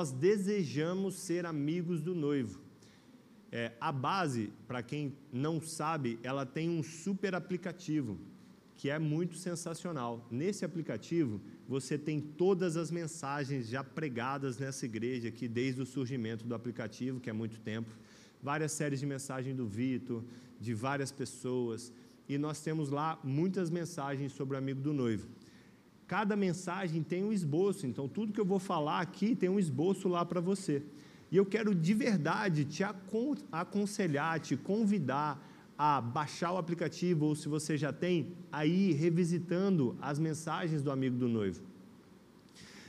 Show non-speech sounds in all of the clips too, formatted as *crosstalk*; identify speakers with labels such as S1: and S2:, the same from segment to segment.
S1: nós desejamos ser amigos do noivo. É, a base, para quem não sabe, ela tem um super aplicativo que é muito sensacional. Nesse aplicativo, você tem todas as mensagens já pregadas nessa igreja aqui desde o surgimento do aplicativo, que é muito tempo. Várias séries de mensagem do Vitor, de várias pessoas. E nós temos lá muitas mensagens sobre o amigo do noivo. Cada mensagem tem um esboço, então tudo que eu vou falar aqui tem um esboço lá para você. E eu quero de verdade te aconselhar, te convidar a baixar o aplicativo ou se você já tem, a ir revisitando as mensagens do amigo do noivo.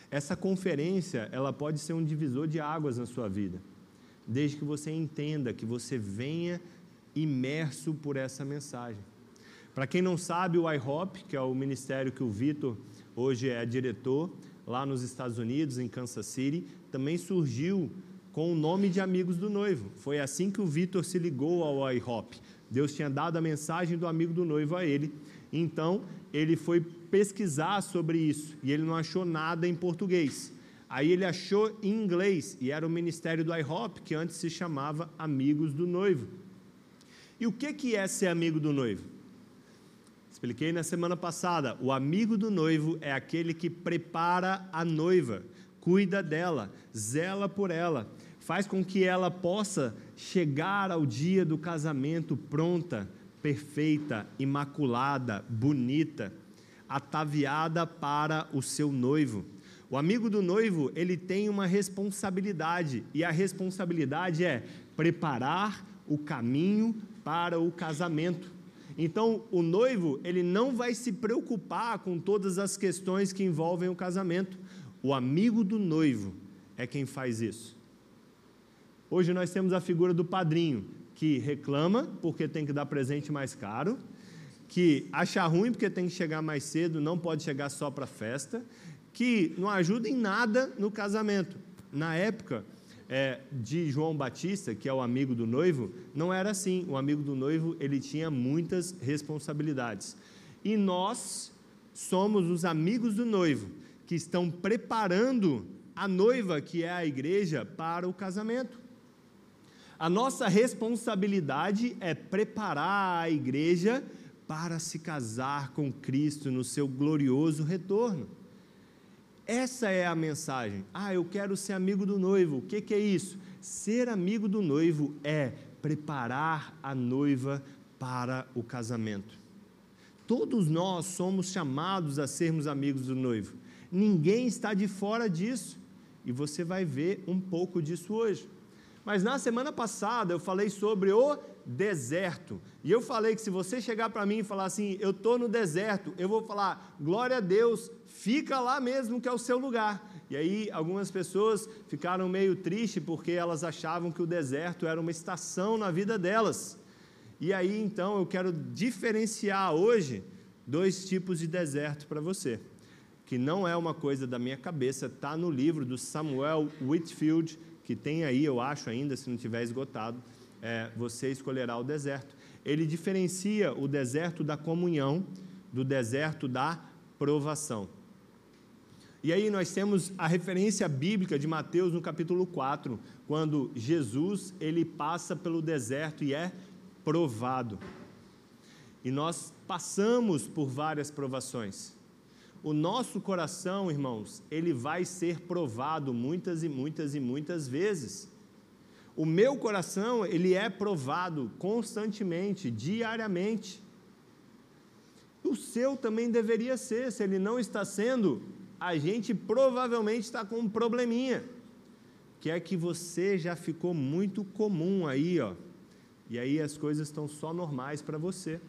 S1: Essa conferência, ela pode ser um divisor de águas na sua vida, desde que você entenda, que você venha imerso por essa mensagem. Para quem não sabe, o IHOP, que é o ministério que o Vitor hoje é diretor, lá nos Estados Unidos, em Kansas City, também surgiu com o nome de Amigos do Noivo. Foi assim que o Vitor se ligou ao IHOP. Deus tinha dado a mensagem do amigo do noivo a ele. Então, ele foi pesquisar sobre isso e ele não achou nada em português. Aí ele achou em inglês e era o ministério do IHOP, que antes se chamava Amigos do Noivo. E o que é ser amigo do noivo? Expliquei na semana passada. O amigo do noivo é aquele que prepara a noiva, cuida dela, zela por ela, faz com que ela possa chegar ao dia do casamento pronta, perfeita, imaculada, bonita, ataviada para o seu noivo. O amigo do noivo, ele tem uma responsabilidade, e a responsabilidade é preparar o caminho para o casamento. Então, o noivo, ele não vai se preocupar com todas as questões que envolvem o casamento. O amigo do noivo é quem faz isso. Hoje nós temos a figura do padrinho, que reclama porque tem que dar presente mais caro, que acha ruim porque tem que chegar mais cedo, não pode chegar só para a festa, que não ajuda em nada no casamento. Na época é, de João Batista, que é o amigo do noivo, não era assim. O amigo do noivo ele tinha muitas responsabilidades. E nós somos os amigos do noivo que estão preparando a noiva, que é a igreja, para o casamento. A nossa responsabilidade é preparar a igreja para se casar com Cristo no seu glorioso retorno. Essa é a mensagem. Ah, eu quero ser amigo do noivo. O que, que é isso? Ser amigo do noivo é preparar a noiva para o casamento. Todos nós somos chamados a sermos amigos do noivo. Ninguém está de fora disso. E você vai ver um pouco disso hoje. Mas na semana passada eu falei sobre o deserto. E eu falei que se você chegar para mim e falar assim, eu estou no deserto, eu vou falar, glória a Deus, fica lá mesmo que é o seu lugar. E aí algumas pessoas ficaram meio tristes porque elas achavam que o deserto era uma estação na vida delas. E aí então eu quero diferenciar hoje dois tipos de deserto para você. Que não é uma coisa da minha cabeça, está no livro do Samuel Whitfield que tem aí, eu acho ainda, se não tiver esgotado, é, você escolherá o deserto. Ele diferencia o deserto da comunhão do deserto da provação. E aí nós temos a referência bíblica de Mateus no capítulo 4, quando Jesus ele passa pelo deserto e é provado. E nós passamos por várias provações o nosso coração, irmãos, ele vai ser provado muitas e muitas e muitas vezes. O meu coração, ele é provado constantemente, diariamente. O seu também deveria ser, se ele não está sendo, a gente provavelmente está com um probleminha, que é que você já ficou muito comum aí, ó. E aí as coisas estão só normais para você.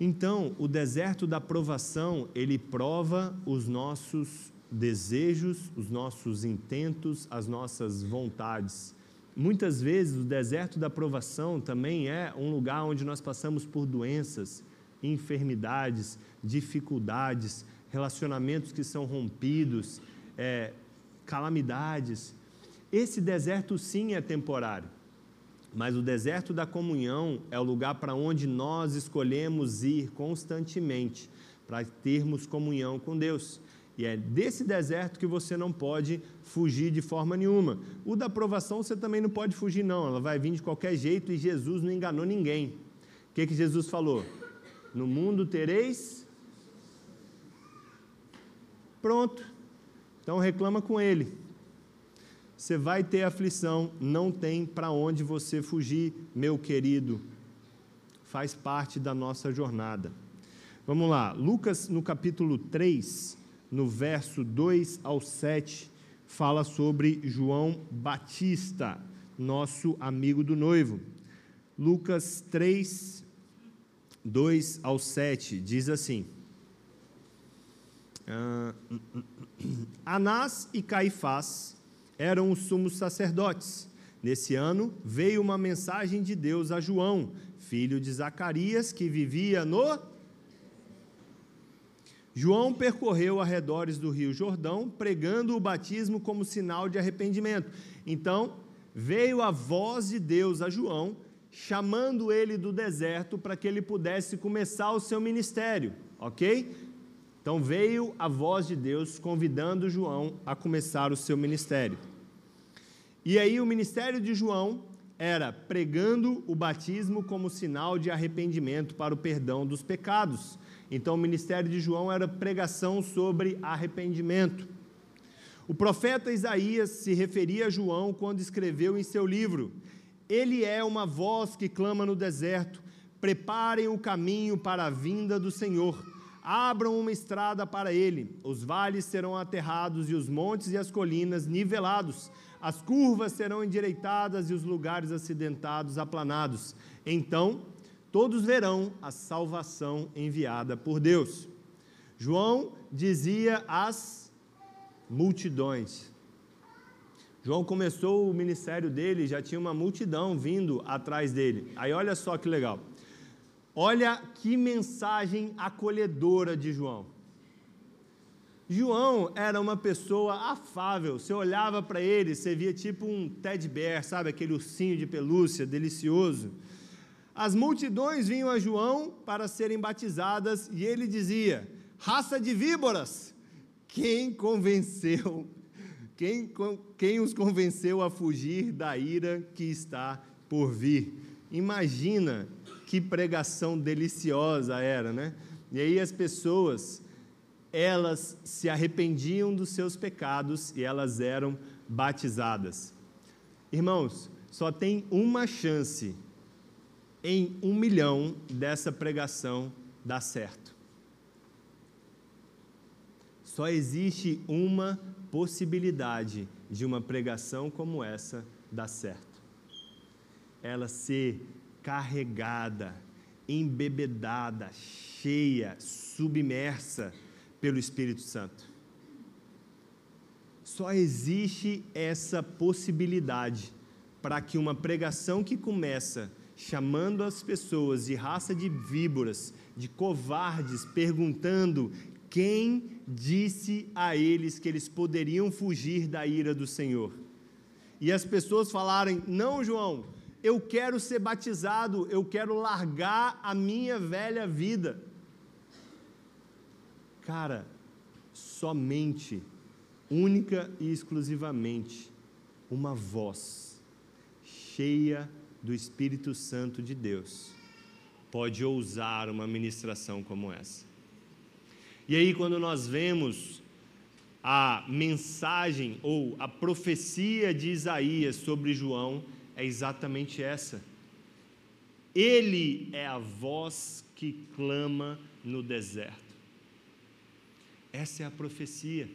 S1: Então, o deserto da provação, ele prova os nossos desejos, os nossos intentos, as nossas vontades. Muitas vezes o deserto da provação também é um lugar onde nós passamos por doenças, enfermidades, dificuldades, relacionamentos que são rompidos, é, calamidades. Esse deserto sim é temporário. Mas o deserto da comunhão é o lugar para onde nós escolhemos ir constantemente para termos comunhão com Deus. E é desse deserto que você não pode fugir de forma nenhuma. O da provação você também não pode fugir, não. Ela vai vir de qualquer jeito e Jesus não enganou ninguém. O que, que Jesus falou? No mundo tereis. Pronto. Então reclama com ele. Você vai ter aflição, não tem para onde você fugir, meu querido. Faz parte da nossa jornada. Vamos lá, Lucas no capítulo 3, no verso 2 ao 7, fala sobre João Batista, nosso amigo do noivo. Lucas 3, 2 ao 7, diz assim: ah, *clears throat* Anás e Caifás eram os sumos sacerdotes. Nesse ano veio uma mensagem de Deus a João, filho de Zacarias, que vivia no João percorreu arredores do Rio Jordão, pregando o batismo como sinal de arrependimento. Então, veio a voz de Deus a João, chamando ele do deserto para que ele pudesse começar o seu ministério, ok? Então, veio a voz de Deus convidando João a começar o seu ministério. E aí, o ministério de João era pregando o batismo como sinal de arrependimento para o perdão dos pecados então, o ministério de João era pregação sobre arrependimento. O profeta Isaías se referia a João quando escreveu em seu livro: Ele é uma voz que clama no deserto, preparem o caminho para a vinda do Senhor. Abram uma estrada para ele. Os vales serão aterrados e os montes e as colinas nivelados. As curvas serão endireitadas e os lugares acidentados aplanados. Então todos verão a salvação enviada por Deus. João dizia às multidões. João começou o ministério dele, já tinha uma multidão vindo atrás dele. Aí olha só que legal. Olha que mensagem acolhedora de João. João era uma pessoa afável. Você olhava para ele, você via tipo um teddy bear, sabe, aquele ursinho de pelúcia delicioso. As multidões vinham a João para serem batizadas e ele dizia: raça de víboras, quem convenceu, quem, quem os convenceu a fugir da ira que está por vir? Imagina que pregação deliciosa era, né? E aí as pessoas, elas se arrependiam dos seus pecados e elas eram batizadas. Irmãos, só tem uma chance em um milhão dessa pregação dá certo. Só existe uma possibilidade de uma pregação como essa dar certo. Ela ser carregada, embebedada, cheia, submersa pelo Espírito Santo. Só existe essa possibilidade para que uma pregação que começa chamando as pessoas de raça de víboras, de covardes, perguntando quem disse a eles que eles poderiam fugir da ira do Senhor. E as pessoas falarem: Não, João, eu quero ser batizado, eu quero largar a minha velha vida. Cara, somente, única e exclusivamente, uma voz cheia do Espírito Santo de Deus pode ousar uma ministração como essa. E aí, quando nós vemos a mensagem ou a profecia de Isaías sobre João, é exatamente essa. Ele é a voz que clama no deserto. Essa é a profecia.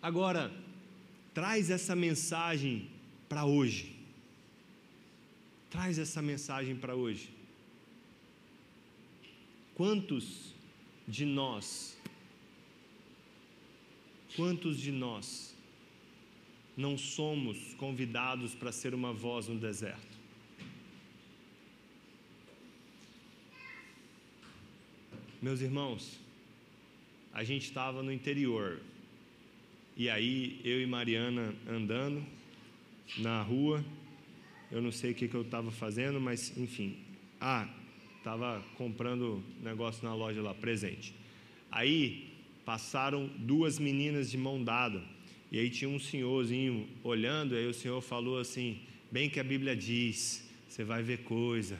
S1: Agora, traz essa mensagem para hoje traz essa mensagem para hoje. Quantos de nós, quantos de nós não somos convidados para ser uma voz no deserto? Meus irmãos, a gente estava no interior, e aí eu e Mariana andando na rua, eu não sei o que, que eu estava fazendo, mas enfim. Ah, estava comprando negócio na loja lá, presente. Aí passaram duas meninas de mão dada. E aí tinha um senhorzinho olhando, aí o senhor falou assim: bem que a Bíblia diz, você vai ver coisa.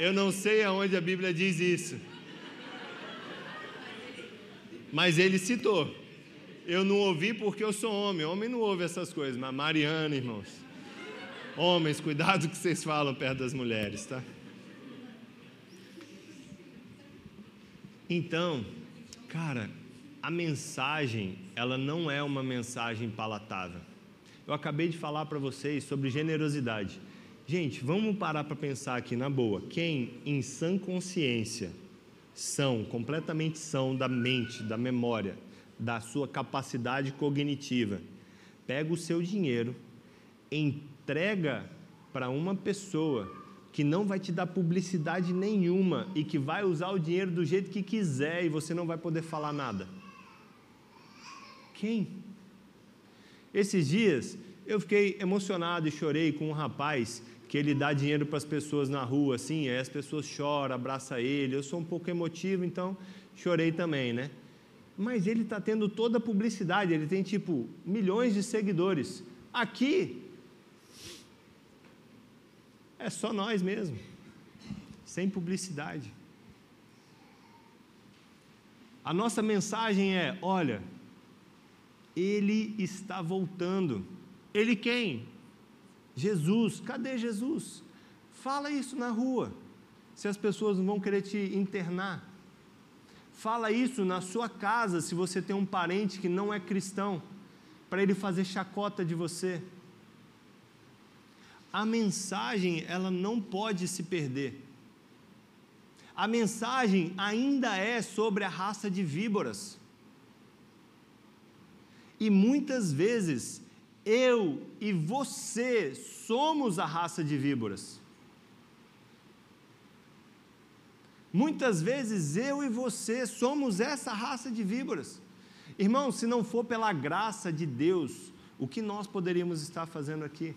S1: Eu não sei aonde a Bíblia diz isso. Mas ele citou. Eu não ouvi porque eu sou homem. Homem não ouve essas coisas. Mas Mariana, irmãos. Homens, cuidado que vocês falam perto das mulheres, tá? Então, cara, a mensagem, ela não é uma mensagem palatável. Eu acabei de falar para vocês sobre generosidade. Gente, vamos parar para pensar aqui na boa. Quem em sã consciência são, completamente são da mente, da memória, da sua capacidade cognitiva, pega o seu dinheiro, entrega para uma pessoa que não vai te dar publicidade nenhuma e que vai usar o dinheiro do jeito que quiser e você não vai poder falar nada. Quem? Esses dias eu fiquei emocionado e chorei com um rapaz que ele dá dinheiro para as pessoas na rua, assim, aí as pessoas choram, abraça ele. Eu sou um pouco emotivo, então chorei também, né? Mas ele está tendo toda a publicidade, ele tem tipo milhões de seguidores. Aqui é só nós mesmo, sem publicidade. A nossa mensagem é: olha, ele está voltando. Ele quem? Jesus. Cadê Jesus? Fala isso na rua, se as pessoas não vão querer te internar. Fala isso na sua casa, se você tem um parente que não é cristão, para ele fazer chacota de você a mensagem ela não pode se perder. A mensagem ainda é sobre a raça de víboras. E muitas vezes eu e você somos a raça de víboras. Muitas vezes eu e você somos essa raça de víboras. Irmão, se não for pela graça de Deus, o que nós poderíamos estar fazendo aqui?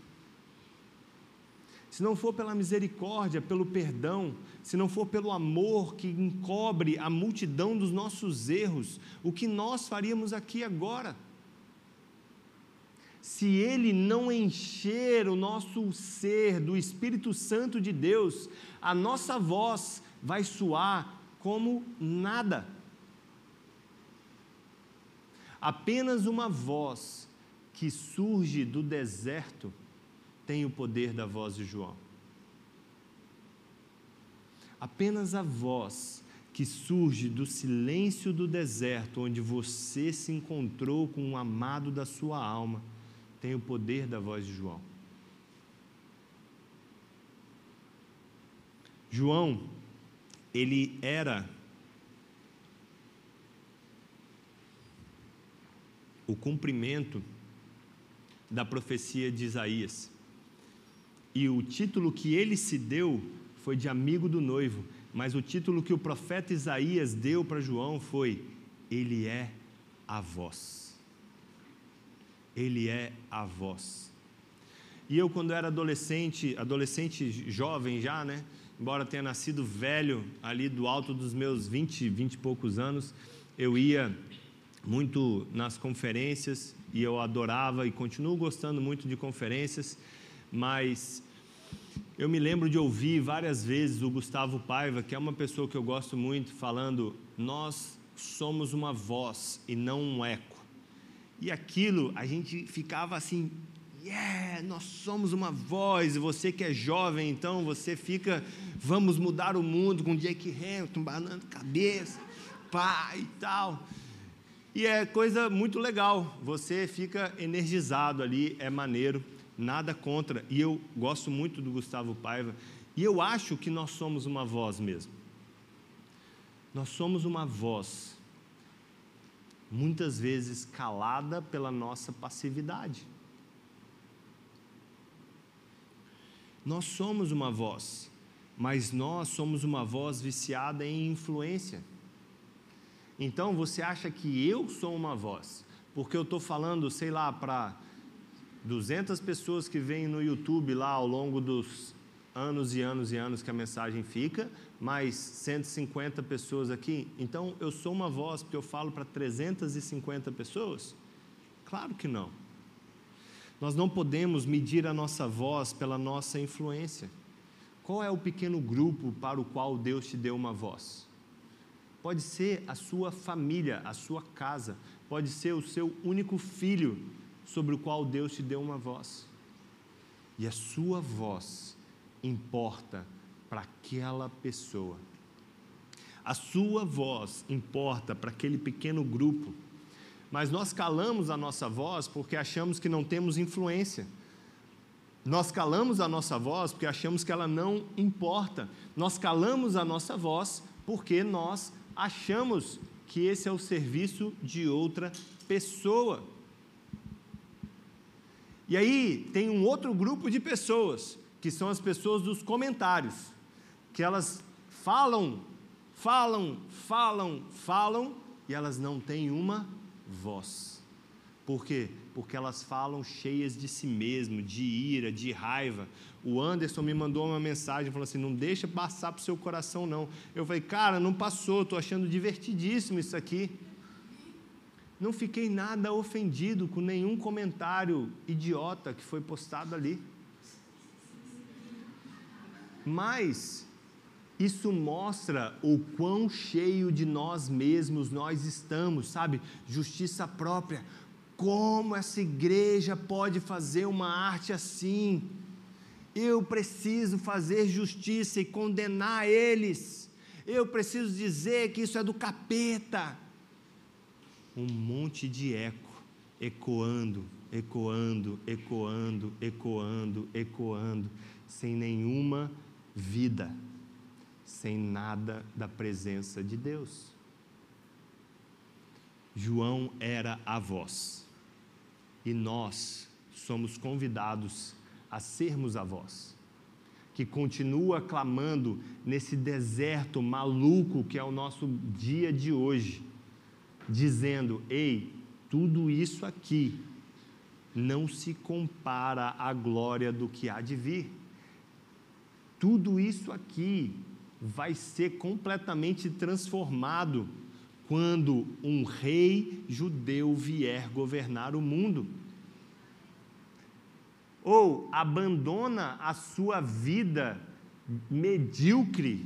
S1: se não for pela misericórdia, pelo perdão, se não for pelo amor que encobre a multidão dos nossos erros, o que nós faríamos aqui agora? Se Ele não encher o nosso ser do Espírito Santo de Deus, a nossa voz vai soar como nada. Apenas uma voz que surge do deserto tem o poder da voz de João. Apenas a voz que surge do silêncio do deserto, onde você se encontrou com um amado da sua alma, tem o poder da voz de João. João, ele era o cumprimento da profecia de Isaías. E o título que ele se deu foi de amigo do noivo, mas o título que o profeta Isaías deu para João foi: Ele é a voz. Ele é a voz. E eu, quando era adolescente, adolescente jovem já, né? Embora tenha nascido velho, ali do alto dos meus 20, 20 e poucos anos, eu ia muito nas conferências e eu adorava e continuo gostando muito de conferências mas eu me lembro de ouvir várias vezes o Gustavo Paiva, que é uma pessoa que eu gosto muito, falando: Nós somos uma voz e não um eco. E aquilo a gente ficava assim, yeah, nós somos uma voz, você que é jovem, então você fica, vamos mudar o mundo com Jake Hamilton, banando cabeça, pá e tal. E é coisa muito legal, você fica energizado ali, é maneiro nada contra, e eu gosto muito do Gustavo Paiva, e eu acho que nós somos uma voz mesmo. Nós somos uma voz, muitas vezes calada pela nossa passividade. Nós somos uma voz, mas nós somos uma voz viciada em influência. Então você acha que eu sou uma voz, porque eu estou falando, sei lá, para 200 pessoas que vêm no YouTube lá ao longo dos anos e anos e anos que a mensagem fica, mais 150 pessoas aqui. Então, eu sou uma voz porque eu falo para 350 pessoas? Claro que não. Nós não podemos medir a nossa voz pela nossa influência. Qual é o pequeno grupo para o qual Deus te deu uma voz? Pode ser a sua família, a sua casa, pode ser o seu único filho sobre o qual Deus te deu uma voz. E a sua voz importa para aquela pessoa. A sua voz importa para aquele pequeno grupo. Mas nós calamos a nossa voz porque achamos que não temos influência. Nós calamos a nossa voz porque achamos que ela não importa. Nós calamos a nossa voz porque nós achamos que esse é o serviço de outra pessoa. E aí tem um outro grupo de pessoas, que são as pessoas dos comentários, que elas falam, falam, falam, falam, e elas não têm uma voz. Por quê? Porque elas falam cheias de si mesmo, de ira, de raiva. O Anderson me mandou uma mensagem falou assim: não deixa passar para o seu coração, não. Eu falei, cara, não passou, estou achando divertidíssimo isso aqui. Não fiquei nada ofendido com nenhum comentário idiota que foi postado ali. Mas isso mostra o quão cheio de nós mesmos nós estamos, sabe? Justiça própria. Como essa igreja pode fazer uma arte assim? Eu preciso fazer justiça e condenar eles. Eu preciso dizer que isso é do capeta. Um monte de eco, ecoando, ecoando, ecoando, ecoando, ecoando, sem nenhuma vida sem nada da presença de Deus. João era a voz, e nós somos convidados a sermos a voz, que continua clamando nesse deserto maluco que é o nosso dia de hoje, dizendo: ei, tudo isso aqui não se compara à glória do que há de vir. Tudo isso aqui vai ser completamente transformado quando um rei judeu vier governar o mundo. Ou abandona a sua vida medíocre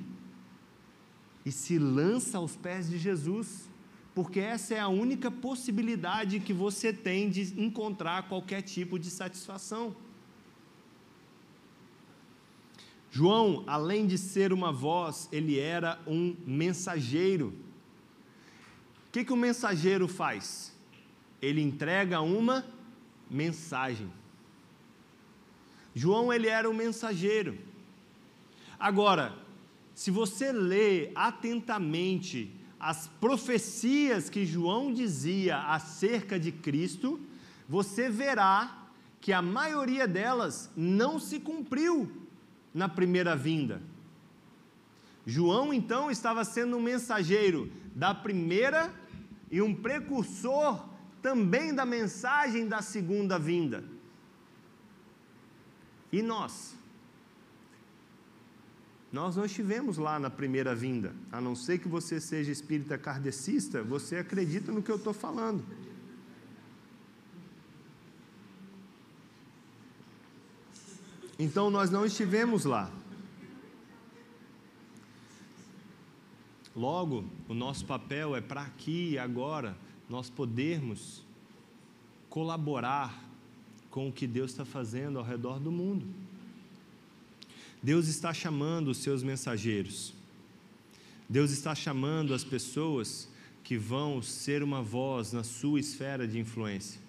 S1: e se lança aos pés de Jesus, porque essa é a única possibilidade que você tem de encontrar qualquer tipo de satisfação. João, além de ser uma voz, ele era um mensageiro. O que, que o mensageiro faz? Ele entrega uma mensagem. João, ele era um mensageiro. Agora, se você lê atentamente as profecias que João dizia acerca de Cristo, você verá que a maioria delas não se cumpriu na primeira vinda. João então estava sendo um mensageiro da primeira e um precursor também da mensagem da segunda vinda. E nós? Nós não estivemos lá na primeira vinda, a não ser que você seja espírita kardecista, você acredita no que eu estou falando. Então nós não estivemos lá. Logo, o nosso papel é para aqui e agora nós podermos colaborar com o que Deus está fazendo ao redor do mundo. Deus está chamando os seus mensageiros. Deus está chamando as pessoas que vão ser uma voz na sua esfera de influência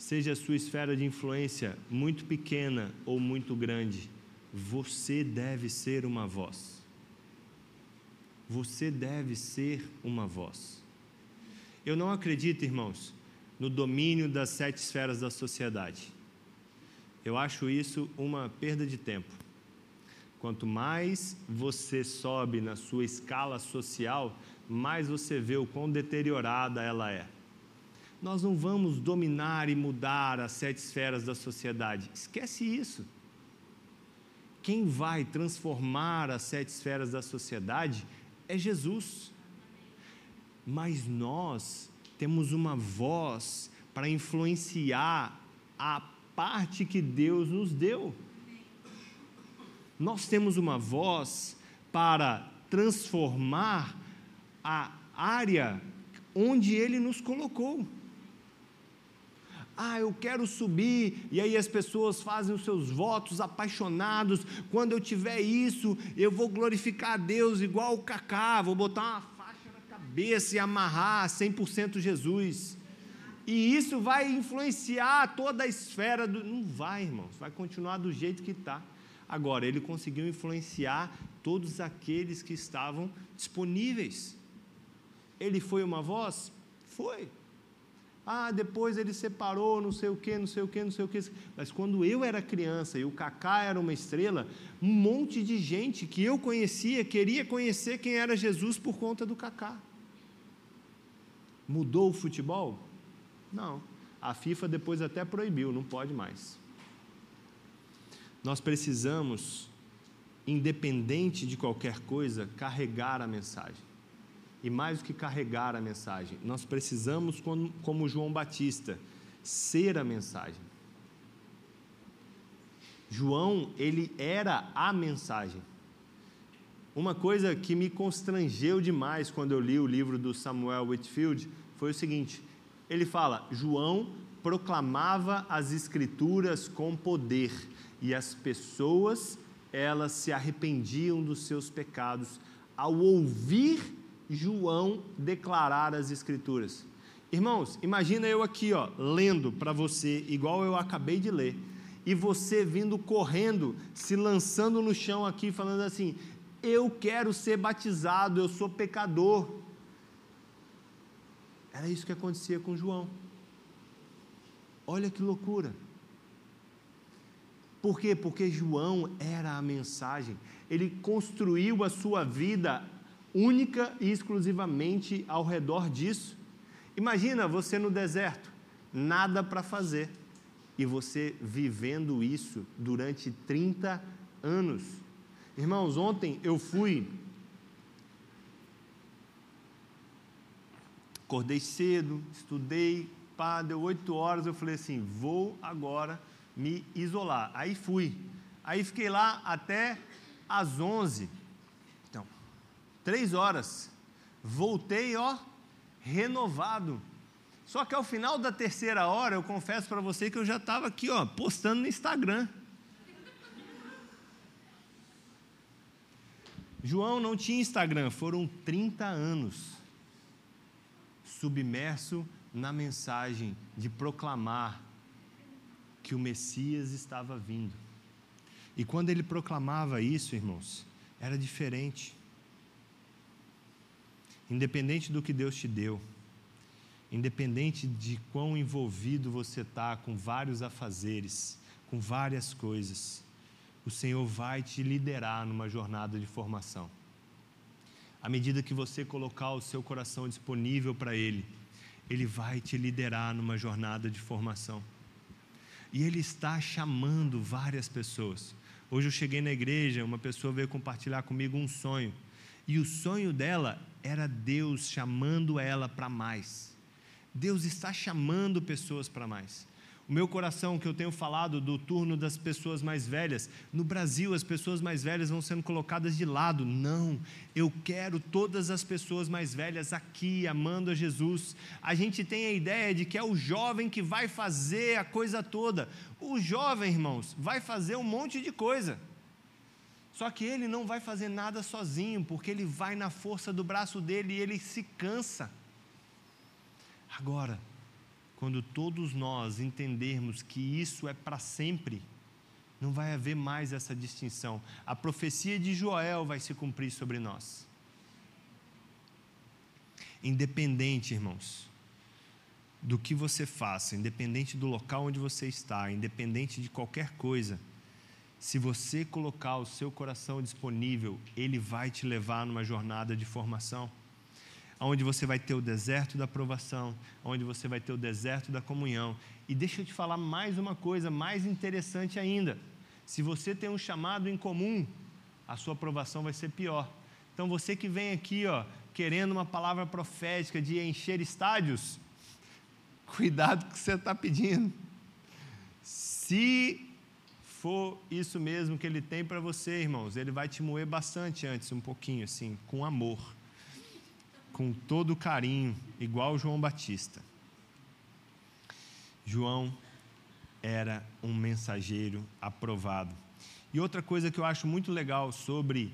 S1: seja a sua esfera de influência muito pequena ou muito grande, você deve ser uma voz. Você deve ser uma voz. Eu não acredito, irmãos, no domínio das sete esferas da sociedade. Eu acho isso uma perda de tempo. Quanto mais você sobe na sua escala social, mais você vê o quão deteriorada ela é nós não vamos dominar e mudar as sete esferas da sociedade. Esquece isso. quem vai transformar as sete esferas da sociedade é Jesus. Mas nós temos uma voz para influenciar a parte que Deus nos deu. Nós temos uma voz para transformar a área onde Ele nos colocou. Ah, eu quero subir, e aí as pessoas fazem os seus votos apaixonados. Quando eu tiver isso, eu vou glorificar a Deus igual o Cacá, vou botar uma faixa na cabeça e amarrar 100% Jesus. E isso vai influenciar toda a esfera do. Não vai, irmãos, vai continuar do jeito que está. Agora, ele conseguiu influenciar todos aqueles que estavam disponíveis. Ele foi uma voz? Foi. Ah, depois ele separou, não sei o que, não sei o que, não sei o que. Mas quando eu era criança e o Cacá era uma estrela, um monte de gente que eu conhecia queria conhecer quem era Jesus por conta do Cacá. Mudou o futebol? Não. A FIFA depois até proibiu, não pode mais. Nós precisamos, independente de qualquer coisa, carregar a mensagem e mais do que carregar a mensagem, nós precisamos, como João Batista, ser a mensagem. João, ele era a mensagem. Uma coisa que me constrangeu demais quando eu li o livro do Samuel Whitfield foi o seguinte: ele fala, João proclamava as escrituras com poder e as pessoas elas se arrependiam dos seus pecados ao ouvir João declarar as Escrituras. Irmãos, imagina eu aqui, ó, lendo para você, igual eu acabei de ler, e você vindo correndo, se lançando no chão aqui, falando assim: Eu quero ser batizado, eu sou pecador. Era isso que acontecia com João. Olha que loucura. Por quê? Porque João era a mensagem. Ele construiu a sua vida única e exclusivamente ao redor disso. Imagina você no deserto, nada para fazer, e você vivendo isso durante 30 anos. Irmãos, ontem eu fui. Acordei cedo, estudei, pá, deu oito horas, eu falei assim, vou agora me isolar. Aí fui. Aí fiquei lá até às onze Três horas. Voltei, ó, renovado. Só que ao final da terceira hora, eu confesso para você que eu já estava aqui, ó, postando no Instagram. João não tinha Instagram, foram 30 anos submerso na mensagem de proclamar que o Messias estava vindo. E quando ele proclamava isso, irmãos, era diferente. Independente do que Deus te deu, independente de quão envolvido você está com vários afazeres, com várias coisas, o Senhor vai te liderar numa jornada de formação. À medida que você colocar o seu coração disponível para Ele, Ele vai te liderar numa jornada de formação. E Ele está chamando várias pessoas. Hoje eu cheguei na igreja, uma pessoa veio compartilhar comigo um sonho. E o sonho dela era Deus chamando ela para mais. Deus está chamando pessoas para mais. O meu coração, que eu tenho falado do turno das pessoas mais velhas, no Brasil as pessoas mais velhas vão sendo colocadas de lado. Não, eu quero todas as pessoas mais velhas aqui, amando a Jesus. A gente tem a ideia de que é o jovem que vai fazer a coisa toda. O jovem, irmãos, vai fazer um monte de coisa. Só que ele não vai fazer nada sozinho, porque ele vai na força do braço dele e ele se cansa. Agora, quando todos nós entendermos que isso é para sempre, não vai haver mais essa distinção. A profecia de Joel vai se cumprir sobre nós. Independente, irmãos, do que você faça, independente do local onde você está, independente de qualquer coisa, se você colocar o seu coração disponível, ele vai te levar numa jornada de formação, onde você vai ter o deserto da aprovação, onde você vai ter o deserto da comunhão. E deixa eu te falar mais uma coisa mais interessante ainda. Se você tem um chamado em comum, a sua aprovação vai ser pior. Então você que vem aqui, ó, querendo uma palavra profética de encher estádios, *laughs* cuidado com o que você está pedindo. Se for isso mesmo que ele tem para você, irmãos, ele vai te moer bastante antes, um pouquinho assim, com amor, com todo carinho, igual João Batista. João era um mensageiro aprovado. E outra coisa que eu acho muito legal sobre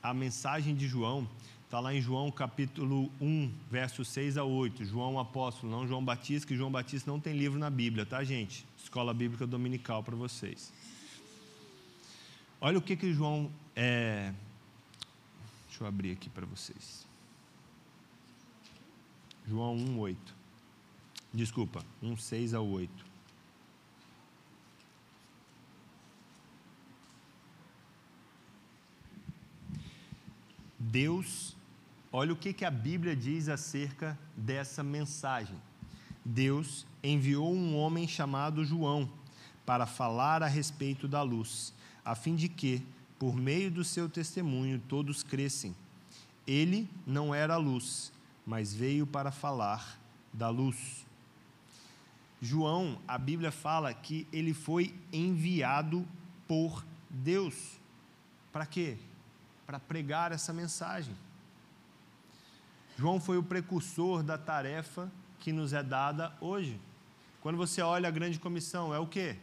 S1: a mensagem de João, está lá em João capítulo 1, versos 6 a 8. João apóstolo, não João Batista, que João Batista não tem livro na Bíblia, tá, gente? Escola Bíblica Dominical para vocês. Olha o que que João é... Deixa eu abrir aqui para vocês. João 1, 8. Desculpa, 1, 6 a 8. Deus, olha o que, que a Bíblia diz acerca dessa mensagem. Deus enviou um homem chamado João para falar a respeito da luz, a fim de que, por meio do seu testemunho, todos crescem. Ele não era a luz, mas veio para falar da luz. João, a Bíblia fala que ele foi enviado por Deus. Para quê? para pregar essa mensagem. João foi o precursor da tarefa que nos é dada hoje. Quando você olha a grande comissão, é o quê?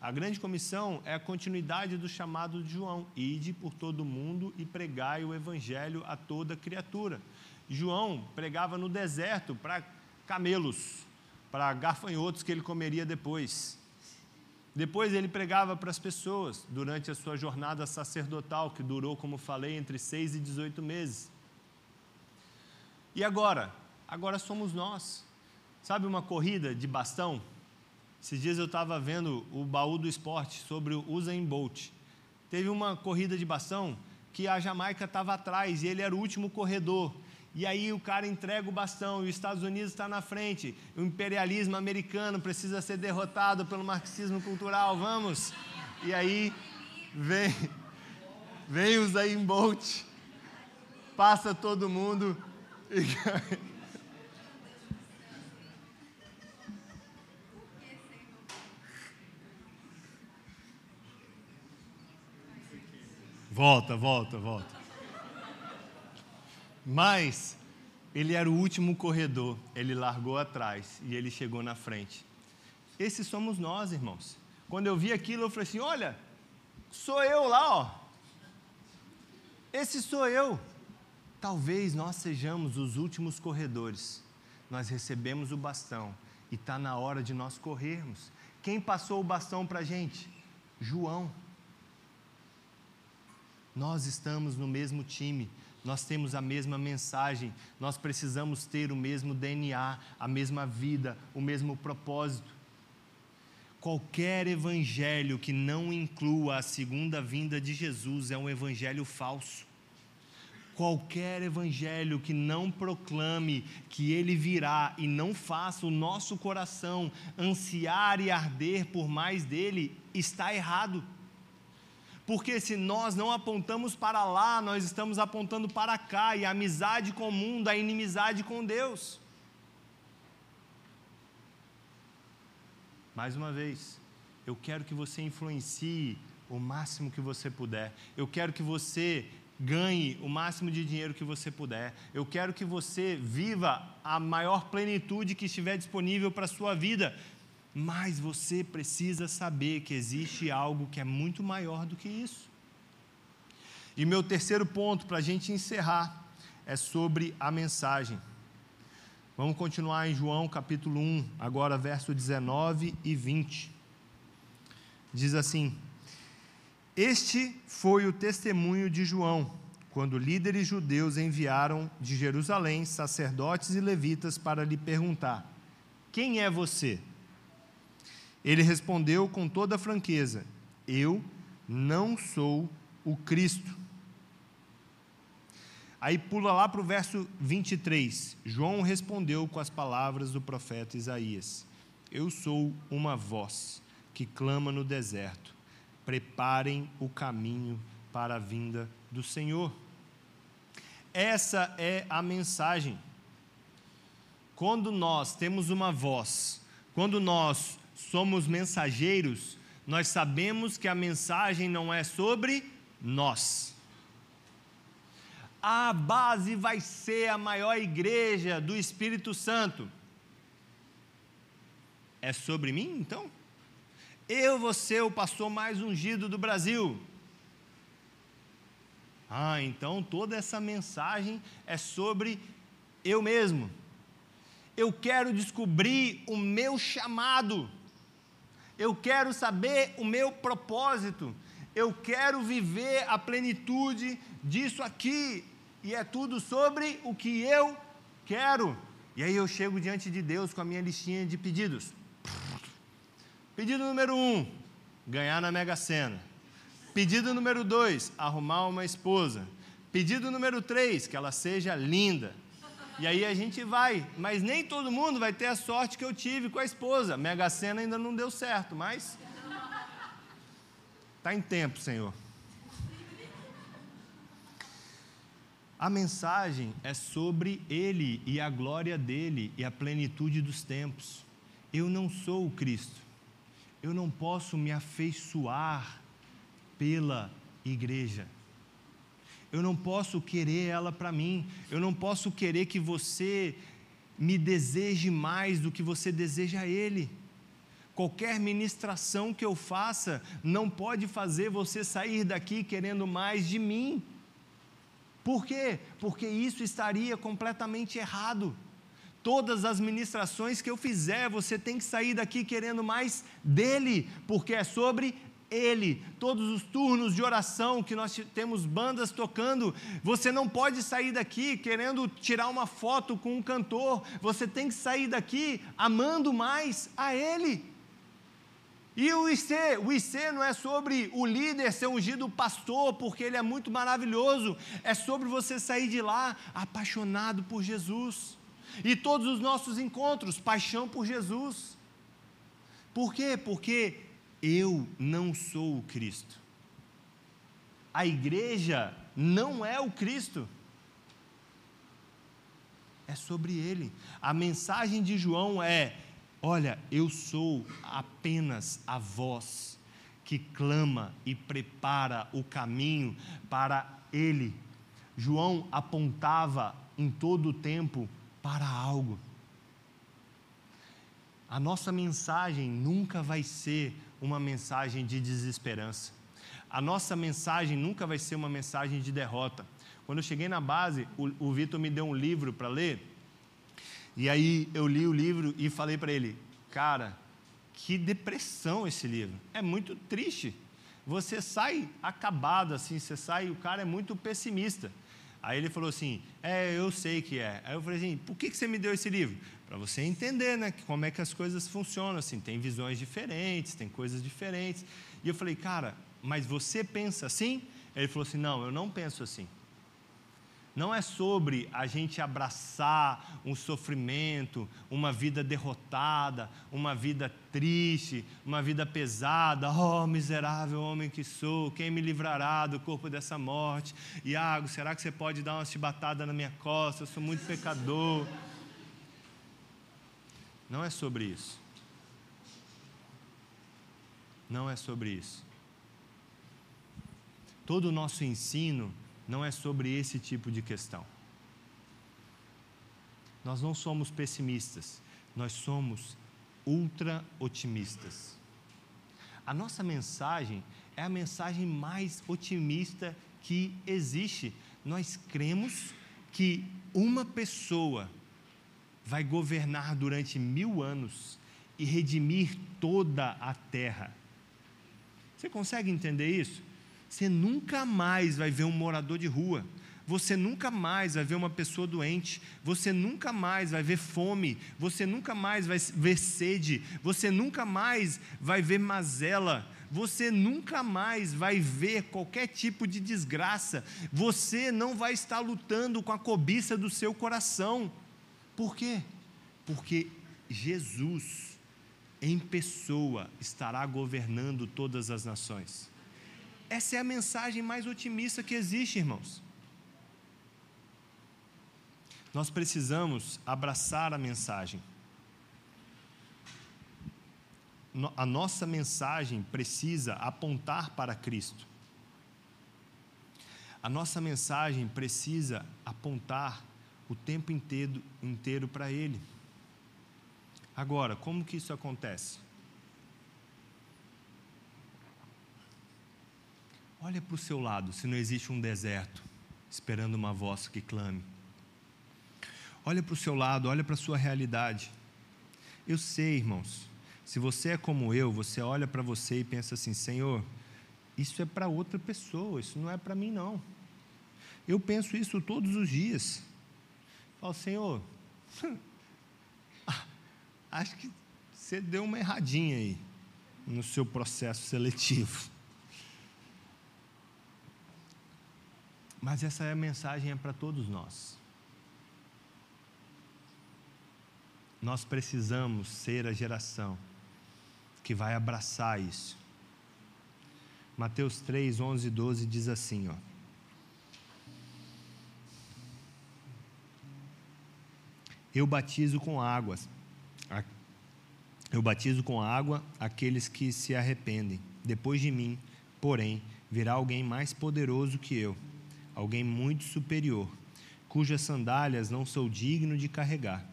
S1: A grande comissão é a continuidade do chamado de João: ide por todo o mundo e pregai o evangelho a toda criatura. João pregava no deserto para camelos, para gafanhotos que ele comeria depois. Depois ele pregava para as pessoas durante a sua jornada sacerdotal, que durou, como falei, entre 6 e 18 meses. E agora? Agora somos nós. Sabe uma corrida de bastão? Esses dias eu estava vendo o baú do esporte sobre o Usain Bolt. Teve uma corrida de bastão que a Jamaica estava atrás e ele era o último corredor. E aí o cara entrega o bastão e os Estados Unidos está na frente. O imperialismo americano precisa ser derrotado pelo marxismo cultural. Vamos! E aí vem, vem o Zayn Bolt, passa todo mundo e *laughs* Volta, volta, volta. Mas ele era o último corredor, ele largou atrás e ele chegou na frente. Esses somos nós, irmãos. Quando eu vi aquilo, eu falei assim: olha, sou eu lá, ó. Esse sou eu. Talvez nós sejamos os últimos corredores. Nós recebemos o bastão e está na hora de nós corrermos. Quem passou o bastão para a gente? João. Nós estamos no mesmo time nós temos a mesma mensagem, nós precisamos ter o mesmo DNA, a mesma vida, o mesmo propósito. Qualquer evangelho que não inclua a segunda vinda de Jesus é um evangelho falso. Qualquer evangelho que não proclame que ele virá e não faça o nosso coração ansiar e arder por mais dele está errado. Porque se nós não apontamos para lá, nós estamos apontando para cá, e a amizade com o mundo, a inimizade com Deus. Mais uma vez, eu quero que você influencie o máximo que você puder. Eu quero que você ganhe o máximo de dinheiro que você puder. Eu quero que você viva a maior plenitude que estiver disponível para a sua vida. Mas você precisa saber que existe algo que é muito maior do que isso. E meu terceiro ponto, para a gente encerrar, é sobre a mensagem. Vamos continuar em João capítulo 1, agora verso 19 e 20. Diz assim: Este foi o testemunho de João, quando líderes judeus enviaram de Jerusalém sacerdotes e levitas para lhe perguntar: Quem é você? Ele respondeu com toda franqueza: Eu não sou o Cristo. Aí pula lá para o verso 23. João respondeu com as palavras do profeta Isaías: Eu sou uma voz que clama no deserto. preparem o caminho para a vinda do Senhor. Essa é a mensagem. Quando nós temos uma voz, quando nós somos mensageiros, nós sabemos que a mensagem não é sobre nós. A base vai ser a maior igreja do Espírito Santo. É sobre mim, então? Eu vou ser o pastor mais ungido do Brasil. Ah, então toda essa mensagem é sobre eu mesmo. Eu quero descobrir o meu chamado. Eu quero saber o meu propósito. Eu quero viver a plenitude disso aqui. E é tudo sobre o que eu quero. E aí eu chego diante de Deus com a minha listinha de pedidos. Pedido número um: ganhar na Mega Sena. Pedido número dois: arrumar uma esposa. Pedido número três: que ela seja linda. E aí a gente vai, mas nem todo mundo vai ter a sorte que eu tive com a esposa. Mega Sena ainda não deu certo, mas está em tempo, Senhor. A mensagem é sobre Ele e a glória dele e a plenitude dos tempos. Eu não sou o Cristo eu não posso me afeiçoar pela igreja. Eu não posso querer ela para mim. Eu não posso querer que você me deseje mais do que você deseja a Ele. Qualquer ministração que eu faça não pode fazer você sair daqui querendo mais de mim. Por quê? Porque isso estaria completamente errado. Todas as ministrações que eu fizer, você tem que sair daqui querendo mais dele, porque é sobre ele. Todos os turnos de oração que nós temos bandas tocando, você não pode sair daqui querendo tirar uma foto com um cantor, você tem que sair daqui amando mais a ele. E o IC, o IC não é sobre o líder ser ungido pastor, porque ele é muito maravilhoso, é sobre você sair de lá apaixonado por Jesus. E todos os nossos encontros, paixão por Jesus. Por quê? Porque eu não sou o Cristo. A igreja não é o Cristo. É sobre ele. A mensagem de João é: olha, eu sou apenas a voz que clama e prepara o caminho para ele. João apontava em todo o tempo para algo. A nossa mensagem nunca vai ser uma mensagem de desesperança. A nossa mensagem nunca vai ser uma mensagem de derrota. Quando eu cheguei na base, o, o Vitor me deu um livro para ler. E aí eu li o livro e falei para ele: Cara, que depressão esse livro. É muito triste. Você sai acabado assim, você sai, o cara é muito pessimista. Aí ele falou assim: É, eu sei que é. Aí eu falei assim: Por que, que você me deu esse livro? Para você entender, né? Como é que as coisas funcionam. Assim, tem visões diferentes, tem coisas diferentes. E eu falei: Cara, mas você pensa assim? Ele falou assim: Não, eu não penso assim. Não é sobre a gente abraçar um sofrimento, uma vida derrotada, uma vida triste, uma vida pesada. Oh, miserável homem que sou, quem me livrará do corpo dessa morte? Iago, será que você pode dar uma chibatada na minha costa? Eu sou muito pecador. Não é sobre isso. Não é sobre isso. Todo o nosso ensino não é sobre esse tipo de questão. Nós não somos pessimistas, nós somos ultra otimistas. A nossa mensagem é a mensagem mais otimista que existe. Nós cremos que uma pessoa vai governar durante mil anos e redimir toda a terra. Você consegue entender isso? Você nunca mais vai ver um morador de rua. Você nunca mais vai ver uma pessoa doente. Você nunca mais vai ver fome. Você nunca mais vai ver sede. Você nunca mais vai ver mazela. Você nunca mais vai ver qualquer tipo de desgraça. Você não vai estar lutando com a cobiça do seu coração. Por quê? Porque Jesus, em pessoa, estará governando todas as nações. Essa é a mensagem mais otimista que existe, irmãos. Nós precisamos abraçar a mensagem. A nossa mensagem precisa apontar para Cristo. A nossa mensagem precisa apontar o tempo inteiro, inteiro para Ele. Agora, como que isso acontece? Olha para o seu lado, se não existe um deserto esperando uma voz que clame. Olha para o seu lado, olha para a sua realidade. Eu sei, irmãos, se você é como eu, você olha para você e pensa assim: Senhor, isso é para outra pessoa, isso não é para mim, não. Eu penso isso todos os dias. Falo, Senhor, *laughs* acho que você deu uma erradinha aí no seu processo seletivo. Mas essa é a mensagem é para todos nós. Nós precisamos ser a geração que vai abraçar isso. Mateus 3, 11 e 12 diz assim: ó, Eu batizo com águas, eu batizo com água aqueles que se arrependem. Depois de mim, porém, virá alguém mais poderoso que eu alguém muito superior, cujas sandálias não sou digno de carregar.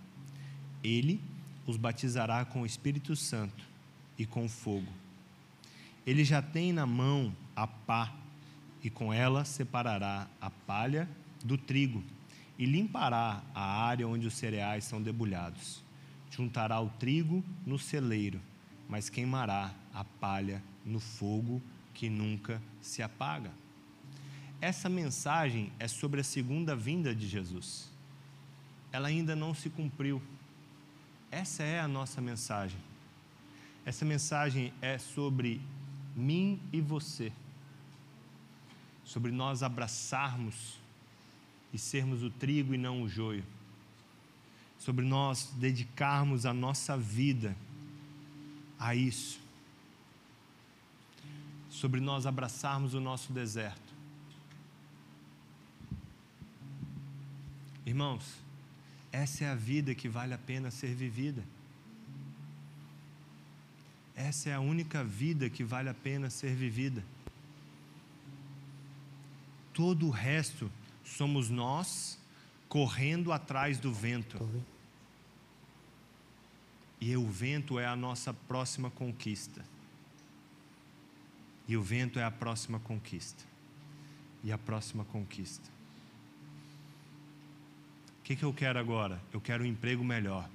S1: Ele os batizará com o Espírito Santo e com fogo. Ele já tem na mão a pá, e com ela separará a palha do trigo, e limpará a área onde os cereais são debulhados. Juntará o trigo no celeiro, mas queimará a palha no fogo que nunca se apaga. Essa mensagem é sobre a segunda vinda de Jesus. Ela ainda não se cumpriu. Essa é a nossa mensagem. Essa mensagem é sobre mim e você. Sobre nós abraçarmos e sermos o trigo e não o joio. Sobre nós dedicarmos a nossa vida a isso. Sobre nós abraçarmos o nosso deserto Irmãos, essa é a vida que vale a pena ser vivida. Essa é a única vida que vale a pena ser vivida. Todo o resto somos nós correndo atrás do vento. E o vento é a nossa próxima conquista. E o vento é a próxima conquista. E a próxima conquista que, que eu quero agora? Eu quero um emprego melhor.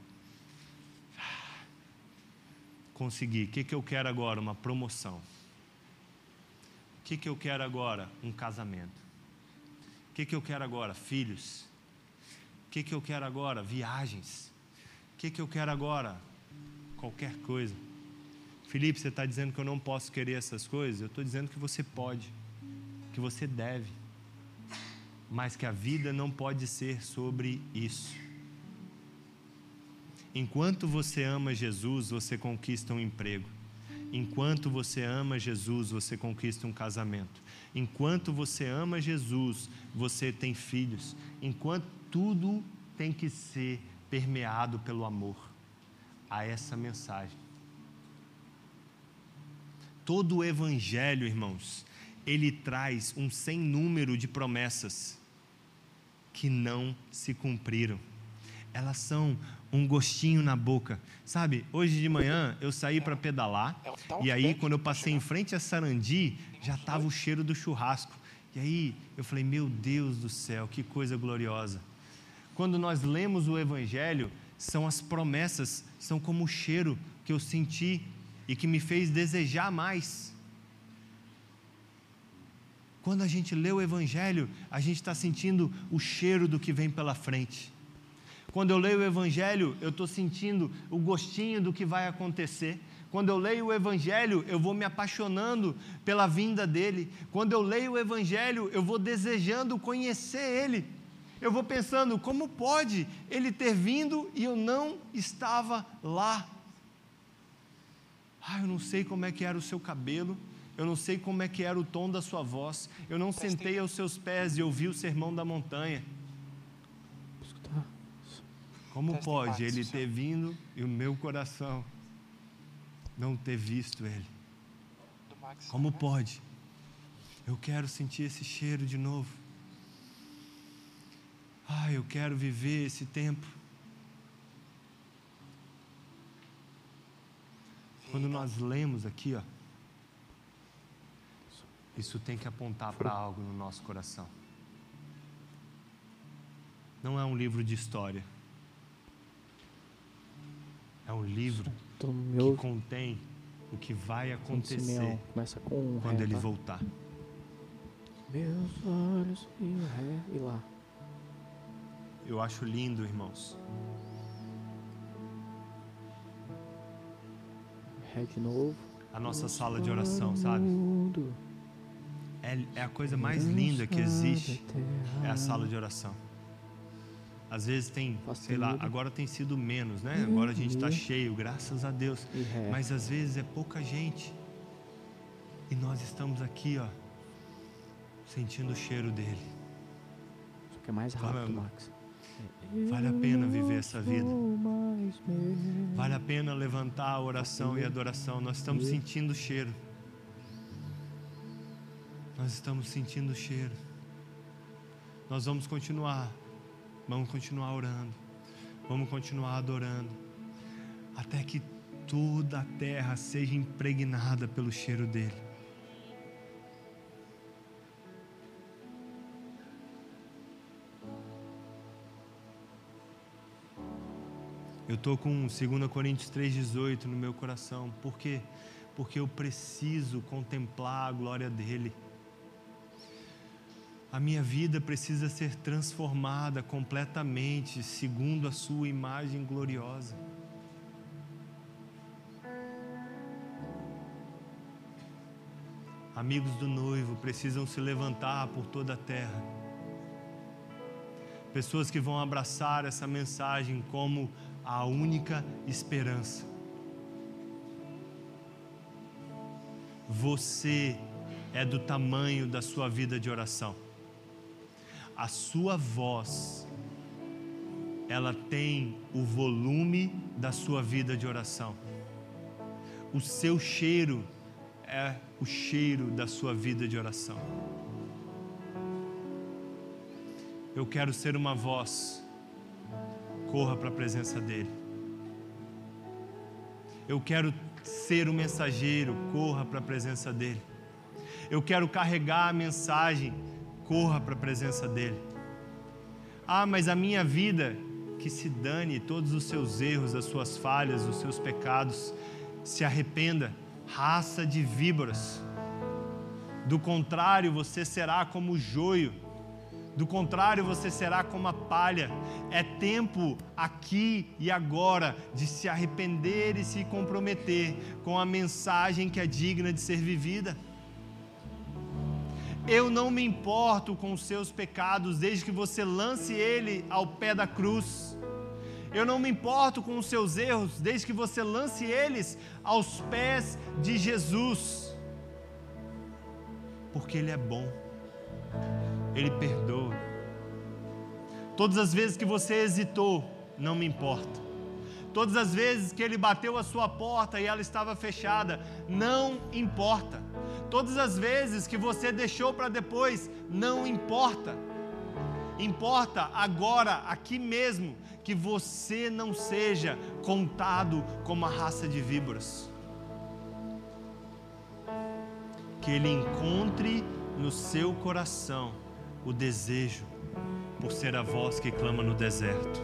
S1: Consegui. O que, que eu quero agora? Uma promoção. O que, que eu quero agora? Um casamento. O que, que eu quero agora? Filhos. O que, que eu quero agora? Viagens. O que, que eu quero agora? Qualquer coisa. Felipe, você está dizendo que eu não posso querer essas coisas? Eu estou dizendo que você pode, que você deve mas que a vida não pode ser sobre isso. Enquanto você ama Jesus, você conquista um emprego. Enquanto você ama Jesus, você conquista um casamento. Enquanto você ama Jesus, você tem filhos. Enquanto tudo tem que ser permeado pelo amor a essa mensagem. Todo o evangelho, irmãos, ele traz um sem número de promessas que não se cumpriram. Elas são um gostinho na boca. Sabe, hoje de manhã eu saí para pedalar e aí quando eu passei em frente a Sarandi, já estava o cheiro do churrasco. E aí eu falei: "Meu Deus do céu, que coisa gloriosa". Quando nós lemos o evangelho, são as promessas, são como o cheiro que eu senti e que me fez desejar mais. Quando a gente lê o Evangelho, a gente está sentindo o cheiro do que vem pela frente. Quando eu leio o Evangelho, eu estou sentindo o gostinho do que vai acontecer. Quando eu leio o Evangelho, eu vou me apaixonando pela vinda dele. Quando eu leio o Evangelho, eu vou desejando conhecer ele. Eu vou pensando, como pode ele ter vindo e eu não estava lá? Ah, eu não sei como é que era o seu cabelo, Eu não sei como é que era o tom da sua voz. Eu não sentei aos seus pés e ouvi o sermão da montanha. Como pode ele ter vindo e o meu coração não ter visto ele? Como pode? Eu quero sentir esse cheiro de novo. Ah, eu quero viver esse tempo. Quando nós lemos aqui, ó, isso tem que apontar para algo no nosso coração. Não é um livro de história. É um livro que contém o que vai acontecer quando ele voltar.
S2: Meus olhos e o ré e lá.
S1: Eu acho lindo, irmãos.
S2: Ré de novo.
S1: A nossa sala de oração, sabe? É, é a coisa mais linda que existe. É a sala de oração. Às vezes tem, sei lá, agora tem sido menos, né? Agora a gente está cheio, graças a Deus. Mas às vezes é pouca gente. E nós estamos aqui, ó, sentindo o cheiro dele.
S2: Só que é mais rápido, Max.
S1: Vale a pena viver essa vida. Vale a pena levantar a oração e a adoração. Nós estamos sentindo o cheiro. Nós estamos sentindo o cheiro. Nós vamos continuar. Vamos continuar orando. Vamos continuar adorando. Até que toda a terra seja impregnada pelo cheiro dele. Eu estou com 2 Coríntios 3,18 no meu coração. Por quê? Porque eu preciso contemplar a glória dEle. A minha vida precisa ser transformada completamente segundo a Sua imagem gloriosa. Amigos do noivo precisam se levantar por toda a terra. Pessoas que vão abraçar essa mensagem como a única esperança. Você é do tamanho da sua vida de oração. A sua voz, ela tem o volume da sua vida de oração. O seu cheiro é o cheiro da sua vida de oração. Eu quero ser uma voz corra para a presença dEle. Eu quero ser o mensageiro, corra para a presença dEle. Eu quero carregar a mensagem, corra para a presença dEle. Ah, mas a minha vida, que se dane todos os seus erros, as suas falhas, os seus pecados, se arrependa, raça de víboras. Do contrário, você será como o joio do contrário, você será como a palha. É tempo aqui e agora de se arrepender e se comprometer com a mensagem que é digna de ser vivida. Eu não me importo com os seus pecados desde que você lance ele ao pé da cruz. Eu não me importo com os seus erros desde que você lance eles aos pés de Jesus. Porque ele é bom. Ele perdoa. Todas as vezes que você hesitou, não me importa. Todas as vezes que ele bateu a sua porta e ela estava fechada, não importa. Todas as vezes que você deixou para depois, não importa. Importa agora, aqui mesmo, que você não seja contado como a raça de víboras. Que ele encontre no seu coração o desejo por ser a voz que clama no deserto.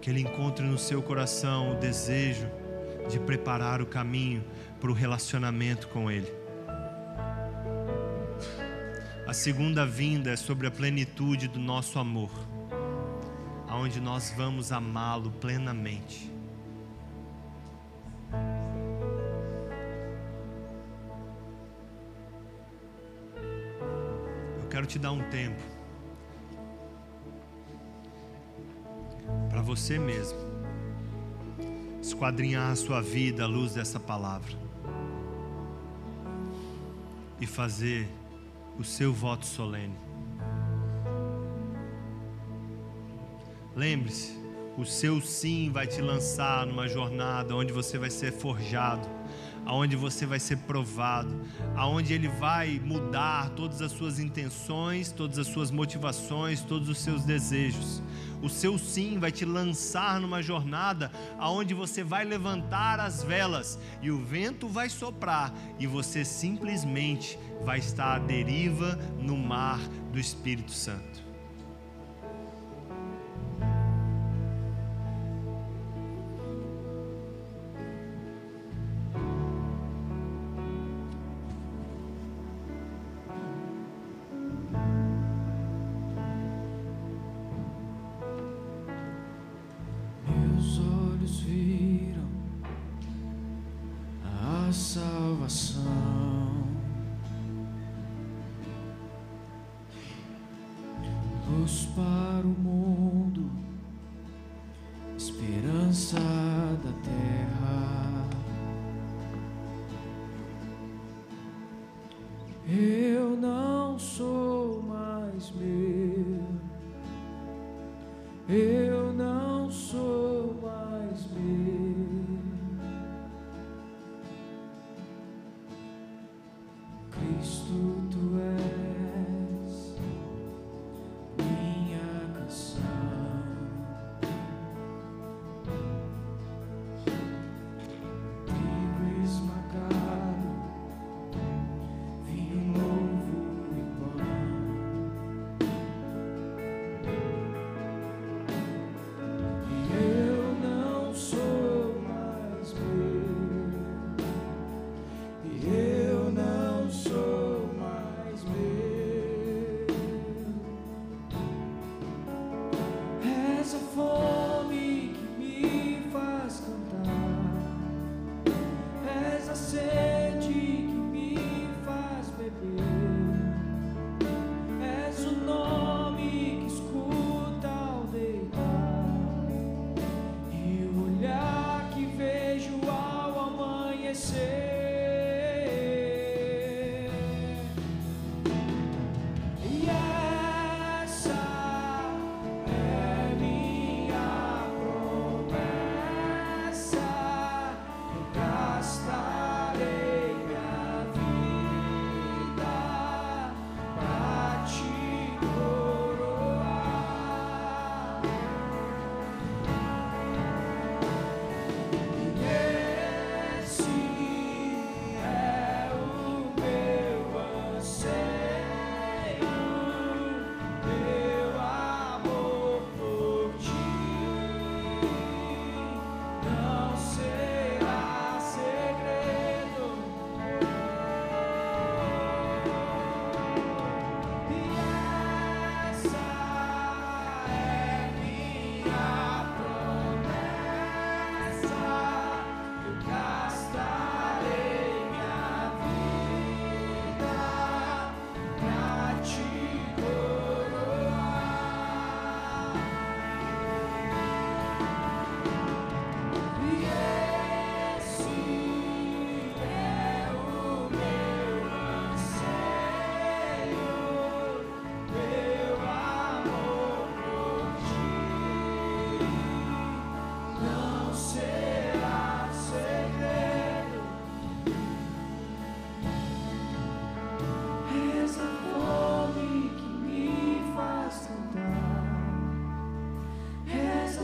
S1: Que Ele encontre no seu coração o desejo de preparar o caminho para o relacionamento com Ele. A segunda vinda é sobre a plenitude do nosso amor, aonde nós vamos amá-lo plenamente. quero te dar um tempo para você mesmo esquadrinhar a sua vida à luz dessa palavra.
S2: E fazer o seu voto solene. Lembre-se, o seu sim vai te lançar numa jornada onde você vai ser forjado, aonde você vai ser provado, aonde ele vai mudar todas as suas intenções, todas as suas motivações, todos os seus desejos. O seu sim vai te lançar numa jornada aonde você vai levantar as velas e o vento vai soprar e você simplesmente vai estar à deriva no mar do Espírito Santo.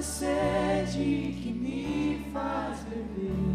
S3: Sede que me faz beber,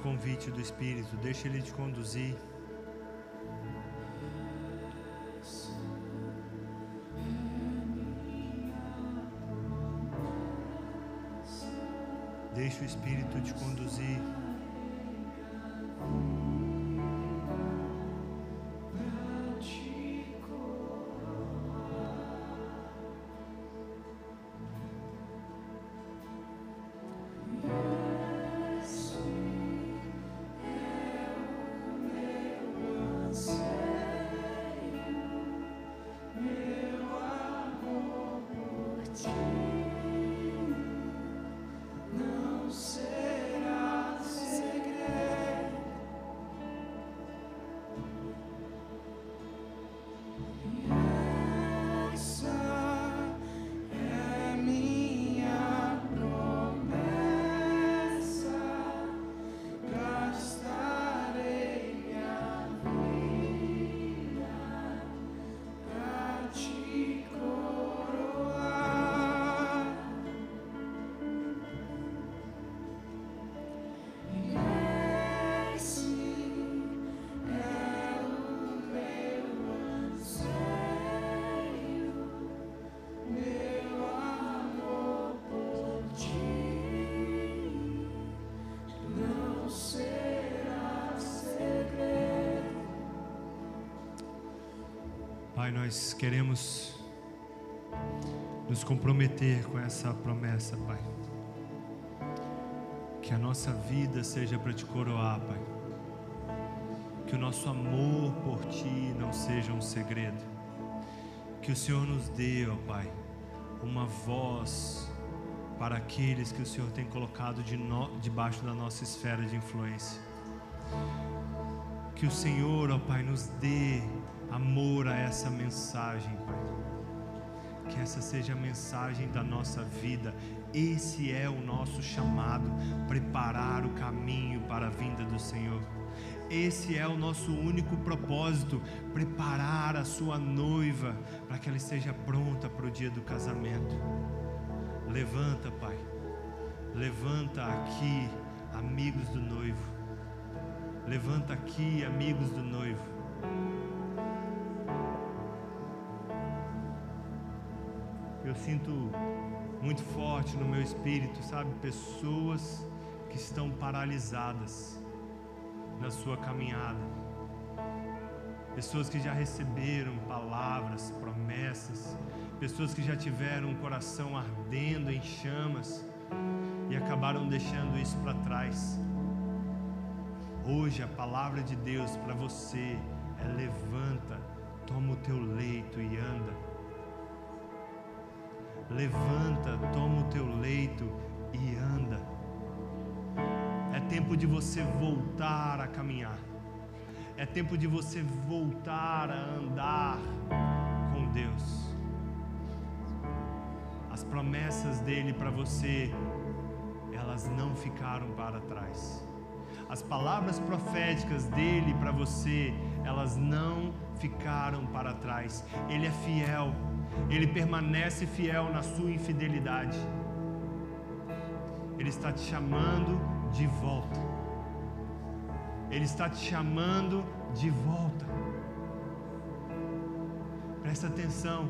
S1: convite do Espírito, deixa Ele te conduzir. Deixa o Espírito te conduzir. Nós queremos nos comprometer com essa promessa, Pai. Que a nossa vida seja para te coroar, Pai. Que o nosso amor por Ti não seja um segredo. Que o Senhor nos dê, ó Pai, uma voz para aqueles que o Senhor tem colocado de no, debaixo da nossa esfera de influência. Que o Senhor, ó Pai, nos dê amor a essa mensagem, Pai. Que essa seja a mensagem da nossa vida. Esse é o nosso chamado, preparar o caminho para a vinda do Senhor. Esse é o nosso único propósito, preparar a sua noiva para que ela esteja pronta para o dia do casamento. Levanta, Pai. Levanta aqui, amigos do noivo. Levanta aqui, amigos do noivo. Sinto muito forte no meu espírito, sabe? Pessoas que estão paralisadas na sua caminhada. Pessoas que já receberam palavras, promessas, pessoas que já tiveram um coração ardendo em chamas e acabaram deixando isso para trás. Hoje a palavra de Deus para você é levanta, toma o teu leito e anda. Levanta, toma o teu leito e anda. É tempo de você voltar a caminhar. É tempo de você voltar a andar com Deus. As promessas dele para você, elas não ficaram para trás. As palavras proféticas dele para você, elas não ficaram para trás. Ele é fiel ele permanece fiel na sua infidelidade. Ele está te chamando de volta. Ele está te chamando de volta. Presta atenção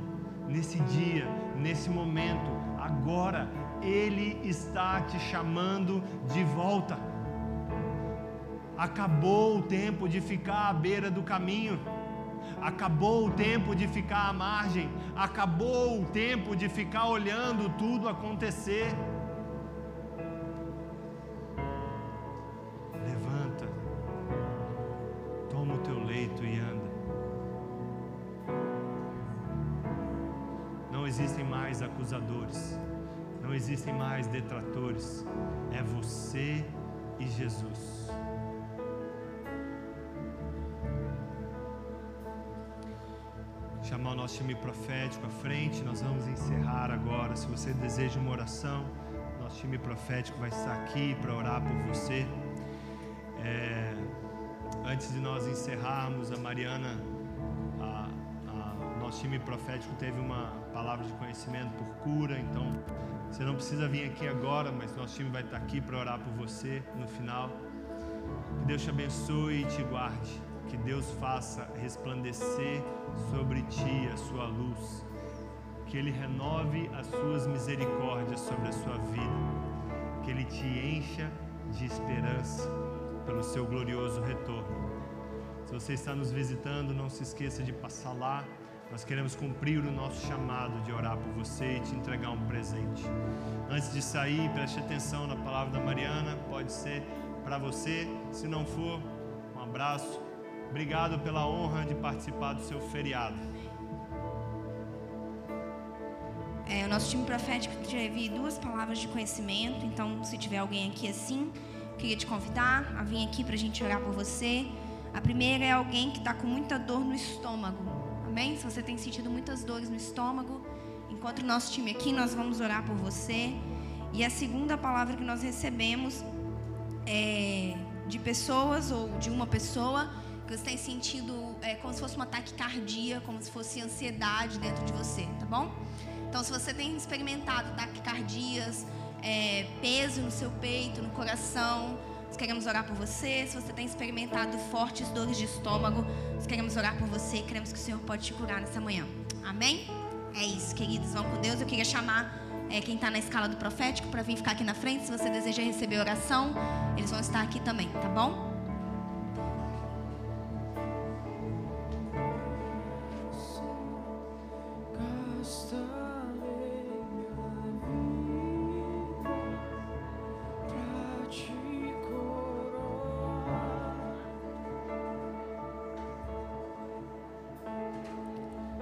S1: nesse dia, nesse momento, agora, Ele está te chamando de volta. Acabou o tempo de ficar à beira do caminho. Acabou o tempo de ficar à margem, acabou o tempo de ficar olhando tudo acontecer. Levanta, toma o teu leito e anda. Não existem mais acusadores, não existem mais detratores, é você e Jesus. Chamar o nosso time profético à frente. Nós vamos encerrar agora. Se você deseja uma oração, nosso time profético vai estar aqui para orar por você. É, antes de nós encerrarmos, a Mariana, a, a, nosso time profético teve uma palavra de conhecimento por cura. Então, você não precisa vir aqui agora, mas nosso time vai estar aqui para orar por você no final. Que Deus te abençoe e te guarde. Que Deus faça resplandecer sobre ti a sua luz. Que Ele renove as suas misericórdias sobre a sua vida. Que Ele te encha de esperança pelo seu glorioso retorno. Se você está nos visitando, não se esqueça de passar lá. Nós queremos cumprir o nosso chamado de orar por você e te entregar um presente. Antes de sair, preste atenção na palavra da Mariana. Pode ser para você. Se não for, um abraço. Obrigado pela honra de participar do seu feriado.
S4: É, o nosso time profético teve duas palavras de conhecimento, então se tiver alguém aqui assim, queria te convidar a vir aqui para a gente orar por você. A primeira é alguém que está com muita dor no estômago. Amém? Se você tem sentido muitas dores no estômago, encontre o nosso time aqui, nós vamos orar por você. E a segunda palavra que nós recebemos é de pessoas ou de uma pessoa você tem sentido é, como se fosse um ataque cardíaco, como se fosse ansiedade dentro de você, tá bom? Então, se você tem experimentado taquicardias, é, peso no seu peito, no coração, nós queremos orar por você. Se você tem experimentado fortes dores de estômago, nós queremos orar por você e queremos que o Senhor pode te curar nessa manhã. Amém? É isso, queridos. Vão com Deus. Eu queria chamar é, quem está na escala do profético para vir ficar aqui na frente. Se você deseja receber oração, eles vão estar aqui também, tá bom?